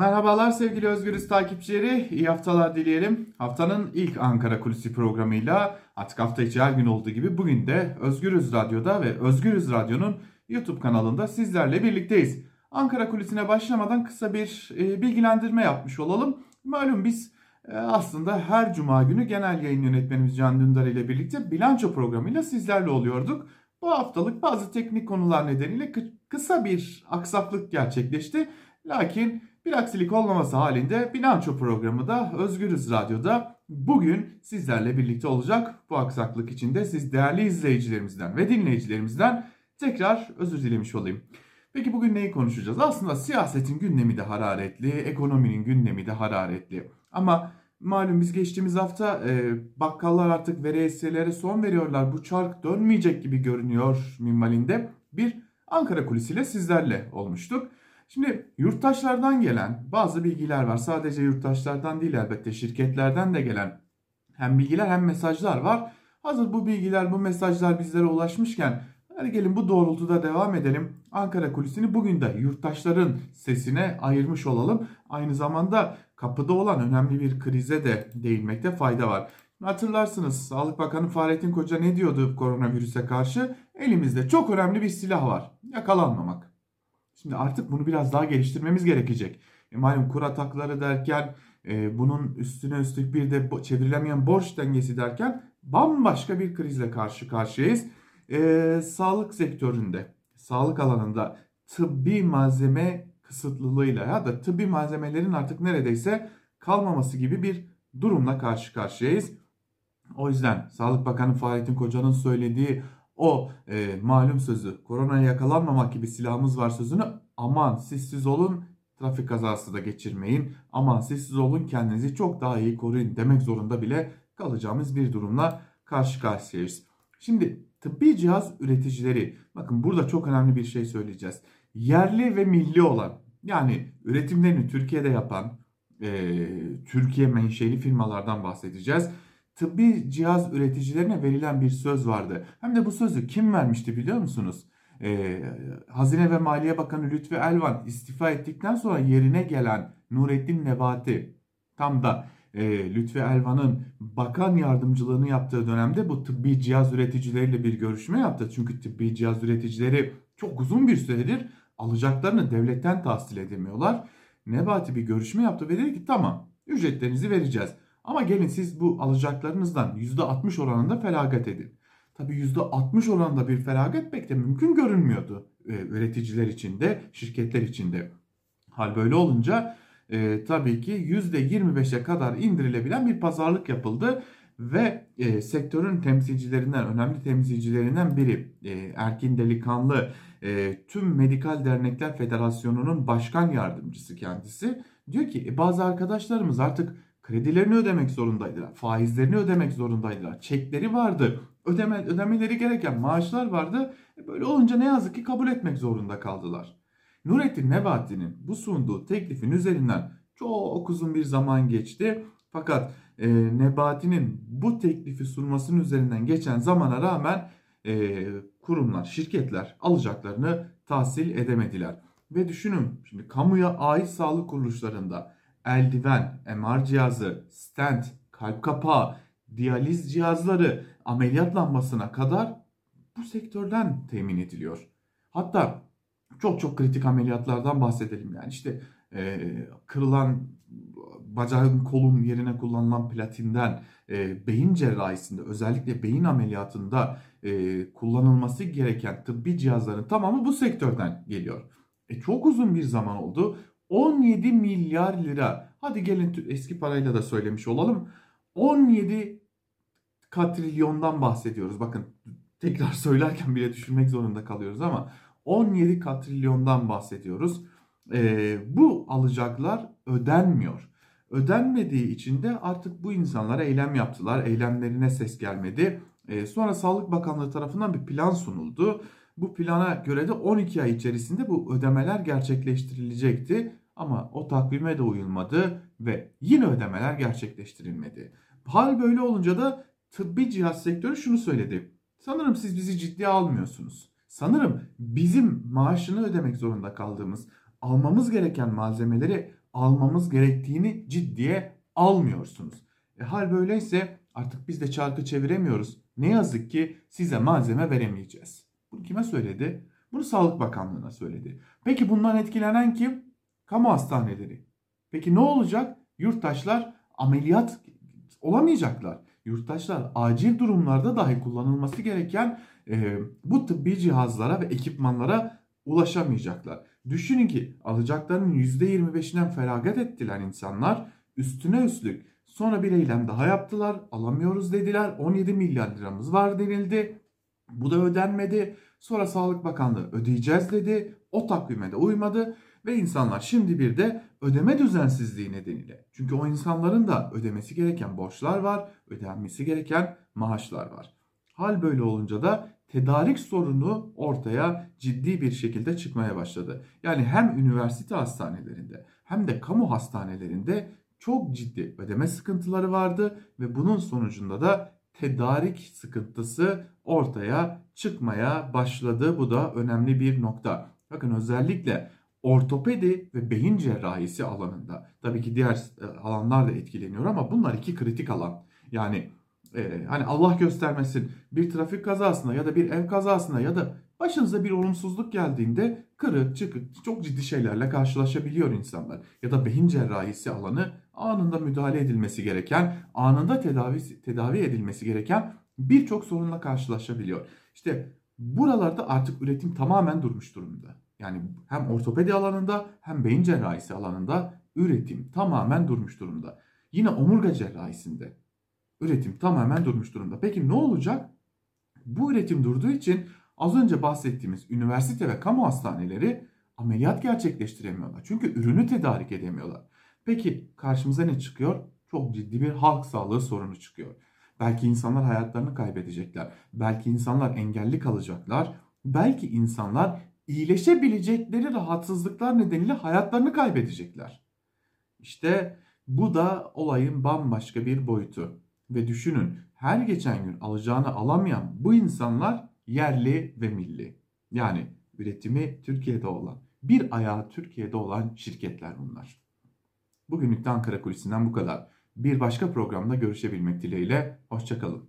Merhabalar sevgili Özgürüz takipçileri. İyi haftalar dileyelim. Haftanın ilk Ankara Kulisi programıyla artık hafta içi her gün olduğu gibi bugün de Özgürüz Radyo'da ve Özgürüz Radyo'nun YouTube kanalında sizlerle birlikteyiz. Ankara Kulisi'ne başlamadan kısa bir e, bilgilendirme yapmış olalım. Malum biz e, aslında her cuma günü genel yayın yönetmenimiz Can Dündar ile birlikte bilanço programıyla sizlerle oluyorduk. Bu haftalık bazı teknik konular nedeniyle kısa bir aksaklık gerçekleşti. Lakin bir aksilik olmaması halinde bilanço programı da Özgürüz Radyo'da bugün sizlerle birlikte olacak. Bu aksaklık için de siz değerli izleyicilerimizden ve dinleyicilerimizden tekrar özür dilemiş olayım. Peki bugün neyi konuşacağız? Aslında siyasetin gündemi de hararetli, ekonominin gündemi de hararetli. Ama malum biz geçtiğimiz hafta e, bakkallar artık veresiyeleri son veriyorlar. Bu çark dönmeyecek gibi görünüyor minvalinde bir Ankara kulisiyle sizlerle olmuştuk. Şimdi yurttaşlardan gelen bazı bilgiler var. Sadece yurttaşlardan değil elbette şirketlerden de gelen hem bilgiler hem mesajlar var. Hazır bu bilgiler bu mesajlar bizlere ulaşmışken hadi gelin bu doğrultuda devam edelim. Ankara kulisini bugün de yurttaşların sesine ayırmış olalım. Aynı zamanda kapıda olan önemli bir krize de değinmekte fayda var. Hatırlarsınız Sağlık Bakanı Fahrettin Koca ne diyordu koronavirüse karşı? Elimizde çok önemli bir silah var. Yakalanmamak. Şimdi artık bunu biraz daha geliştirmemiz gerekecek. E, malum kur atakları derken e, bunun üstüne üstlük bir de çevrilemeyen borç dengesi derken bambaşka bir krizle karşı karşıyayız. E, sağlık sektöründe, sağlık alanında tıbbi malzeme kısıtlılığıyla ya da tıbbi malzemelerin artık neredeyse kalmaması gibi bir durumla karşı karşıyayız. O yüzden Sağlık Bakanı Fahrettin Koca'nın söylediği o e, malum sözü koronaya yakalanmamak gibi silahımız var sözünü aman siz olun trafik kazası da geçirmeyin aman siz olun kendinizi çok daha iyi koruyun demek zorunda bile kalacağımız bir durumla karşı karşıyayız. Şimdi tıbbi cihaz üreticileri bakın burada çok önemli bir şey söyleyeceğiz. Yerli ve milli olan yani üretimlerini Türkiye'de yapan e, Türkiye menşeli firmalardan bahsedeceğiz tıbbi cihaz üreticilerine verilen bir söz vardı. Hem de bu sözü kim vermişti biliyor musunuz? Ee, Hazine ve Maliye Bakanı Lütfi Elvan istifa ettikten sonra yerine gelen Nurettin Nebati tam da e, Lütfi Elvan'ın bakan yardımcılığını yaptığı dönemde bu tıbbi cihaz üreticileriyle bir görüşme yaptı. Çünkü tıbbi cihaz üreticileri çok uzun bir süredir alacaklarını devletten tahsil edemiyorlar. Nebati bir görüşme yaptı ve dedi ki tamam ücretlerinizi vereceğiz. Ama gelin siz bu alacaklarınızdan %60 oranında feragat edin. Tabi %60 oranında bir feragat pek de mümkün görünmüyordu e, üreticiler için de şirketler için de. Hal böyle olunca e, tabii ki %25'e kadar indirilebilen bir pazarlık yapıldı ve e, sektörün temsilcilerinden, önemli temsilcilerinden biri e, Erkin Delikanlı, e, tüm Medikal Dernekler Federasyonu'nun başkan yardımcısı kendisi. Diyor ki e, bazı arkadaşlarımız artık kredilerini ödemek zorundaydılar. Faizlerini ödemek zorundaydılar. Çekleri vardı. Ödeme, ödemeleri gereken maaşlar vardı. E böyle olunca ne yazık ki kabul etmek zorunda kaldılar. Nurettin Nebati'nin bu sunduğu teklifin üzerinden çok uzun bir zaman geçti. Fakat e, Nebati'nin bu teklifi sunmasının üzerinden geçen zamana rağmen e, kurumlar, şirketler alacaklarını tahsil edemediler. Ve düşünün şimdi kamuya ait sağlık kuruluşlarında eldiven, MR cihazı, stent, kalp kapağı, diyaliz cihazları, ameliyat lambasına kadar bu sektörden temin ediliyor. Hatta çok çok kritik ameliyatlardan bahsedelim. Yani işte e, kırılan bacağın kolun yerine kullanılan platinden e, beyin cerrahisinde özellikle beyin ameliyatında e, kullanılması gereken tıbbi cihazların tamamı bu sektörden geliyor. E, çok uzun bir zaman oldu. 17 milyar lira. Hadi gelin eski parayla da söylemiş olalım. 17 katrilyondan bahsediyoruz. Bakın tekrar söylerken bile düşünmek zorunda kalıyoruz ama 17 katrilyondan bahsediyoruz. Ee, bu alacaklar ödenmiyor. Ödenmediği için de artık bu insanlara eylem yaptılar. Eylemlerine ses gelmedi. Ee, sonra Sağlık Bakanlığı tarafından bir plan sunuldu. Bu plana göre de 12 ay içerisinde bu ödemeler gerçekleştirilecekti. Ama o takvime de uyulmadı ve yine ödemeler gerçekleştirilmedi. Hal böyle olunca da tıbbi cihaz sektörü şunu söyledi. Sanırım siz bizi ciddiye almıyorsunuz. Sanırım bizim maaşını ödemek zorunda kaldığımız, almamız gereken malzemeleri almamız gerektiğini ciddiye almıyorsunuz. E, hal böyleyse artık biz de çarkı çeviremiyoruz. Ne yazık ki size malzeme veremeyeceğiz. Bunu kime söyledi? Bunu Sağlık Bakanlığı'na söyledi. Peki bundan etkilenen kim? Kamu hastaneleri. Peki ne olacak? Yurttaşlar ameliyat olamayacaklar. Yurttaşlar acil durumlarda dahi kullanılması gereken e, bu tıbbi cihazlara ve ekipmanlara ulaşamayacaklar. Düşünün ki alacaklarının %25'inden feragat ettiler insanlar. Üstüne üstlük sonra bir eylem daha yaptılar. Alamıyoruz dediler. 17 milyar liramız var denildi. Bu da ödenmedi. Sonra Sağlık Bakanlığı ödeyeceğiz dedi. O takvime de uymadı. Ve insanlar şimdi bir de ödeme düzensizliği nedeniyle. Çünkü o insanların da ödemesi gereken borçlar var, ödenmesi gereken maaşlar var. Hal böyle olunca da tedarik sorunu ortaya ciddi bir şekilde çıkmaya başladı. Yani hem üniversite hastanelerinde hem de kamu hastanelerinde çok ciddi ödeme sıkıntıları vardı ve bunun sonucunda da tedarik sıkıntısı ortaya çıkmaya başladı. Bu da önemli bir nokta. Bakın özellikle ortopedi ve beyin cerrahisi alanında tabii ki diğer e, alanlar da etkileniyor ama bunlar iki kritik alan. Yani e, hani Allah göstermesin bir trafik kazasında ya da bir ev kazasında ya da başınıza bir olumsuzluk geldiğinde kırık çıkık çok ciddi şeylerle karşılaşabiliyor insanlar. Ya da beyin cerrahisi alanı anında müdahale edilmesi gereken, anında tedavi, tedavi edilmesi gereken birçok sorunla karşılaşabiliyor. İşte buralarda artık üretim tamamen durmuş durumda. Yani hem ortopedi alanında hem beyin cerrahisi alanında üretim tamamen durmuş durumda. Yine omurga cerrahisinde üretim tamamen durmuş durumda. Peki ne olacak? Bu üretim durduğu için az önce bahsettiğimiz üniversite ve kamu hastaneleri ameliyat gerçekleştiremiyorlar. Çünkü ürünü tedarik edemiyorlar. Peki karşımıza ne çıkıyor? Çok ciddi bir halk sağlığı sorunu çıkıyor. Belki insanlar hayatlarını kaybedecekler. Belki insanlar engelli kalacaklar. Belki insanlar iyileşebilecekleri rahatsızlıklar nedeniyle hayatlarını kaybedecekler. İşte bu da olayın bambaşka bir boyutu. Ve düşünün her geçen gün alacağını alamayan bu insanlar yerli ve milli. Yani üretimi Türkiye'de olan, bir ayağı Türkiye'de olan şirketler bunlar. Bugünlük de Ankara Kulisi'nden bu kadar. Bir başka programda görüşebilmek dileğiyle, hoşçakalın.